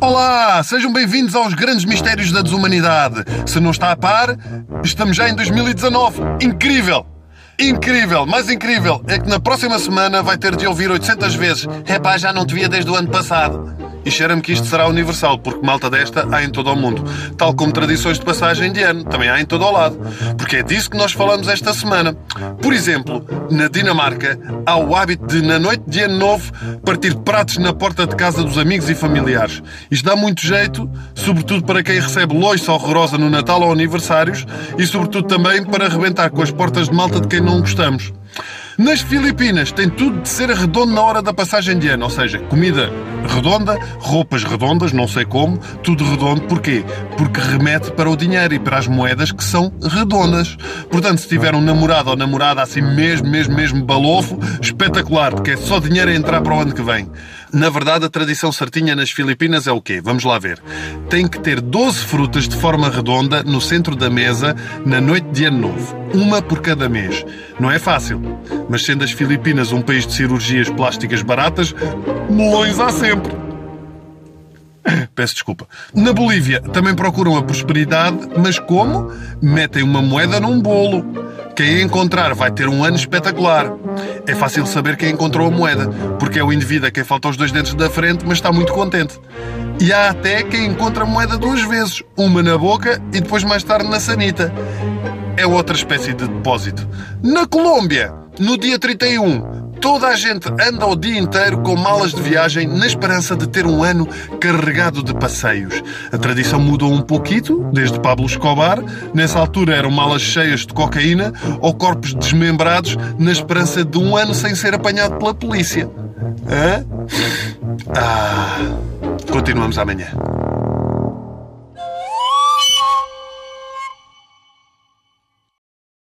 Olá, sejam bem-vindos aos grandes mistérios da desumanidade. Se não está a par, estamos já em 2019. Incrível! Incrível, mais incrível é que na próxima semana vai ter de ouvir 800 vezes Epá, já não te via desde o ano passado. E cheira-me que isto será universal, porque malta desta há em todo o mundo. Tal como tradições de passagem de ano, também há em todo o lado. Porque é disso que nós falamos esta semana. Por exemplo, na Dinamarca, há o hábito de, na noite de ano novo, partir pratos na porta de casa dos amigos e familiares. Isto dá muito jeito, sobretudo para quem recebe loiça horrorosa no Natal ou aniversários, e sobretudo também para arrebentar com as portas de malta de quem não gostamos. Nas Filipinas tem tudo de ser redondo na hora da passagem de ano, ou seja, comida redonda, roupas redondas, não sei como, tudo redondo. Porquê? Porque remete para o dinheiro e para as moedas que são redondas. Portanto, se tiver um namorado ou namorada assim mesmo, mesmo, mesmo balofo, espetacular, porque é só dinheiro a entrar para o ano que vem. Na verdade, a tradição certinha nas Filipinas é o quê? Vamos lá ver. Tem que ter 12 frutas de forma redonda no centro da mesa na noite de Ano Novo. Uma por cada mês. Não é fácil. Mas sendo as Filipinas um país de cirurgias plásticas baratas, melões há sempre. Peço desculpa. Na Bolívia também procuram a prosperidade, mas como? Metem uma moeda num bolo. Quem a encontrar vai ter um ano espetacular. É fácil saber quem encontrou a moeda, porque é o indivíduo a quem faltam os dois dentes da frente, mas está muito contente. E há até quem encontra a moeda duas vezes, uma na boca e depois mais tarde na sanita. É outra espécie de depósito. Na Colômbia, no dia 31, Toda a gente anda o dia inteiro com malas de viagem na esperança de ter um ano carregado de passeios. A tradição mudou um pouquito, desde Pablo Escobar. Nessa altura eram malas cheias de cocaína ou corpos desmembrados na esperança de um ano sem ser apanhado pela polícia. Hã? Ah, continuamos amanhã.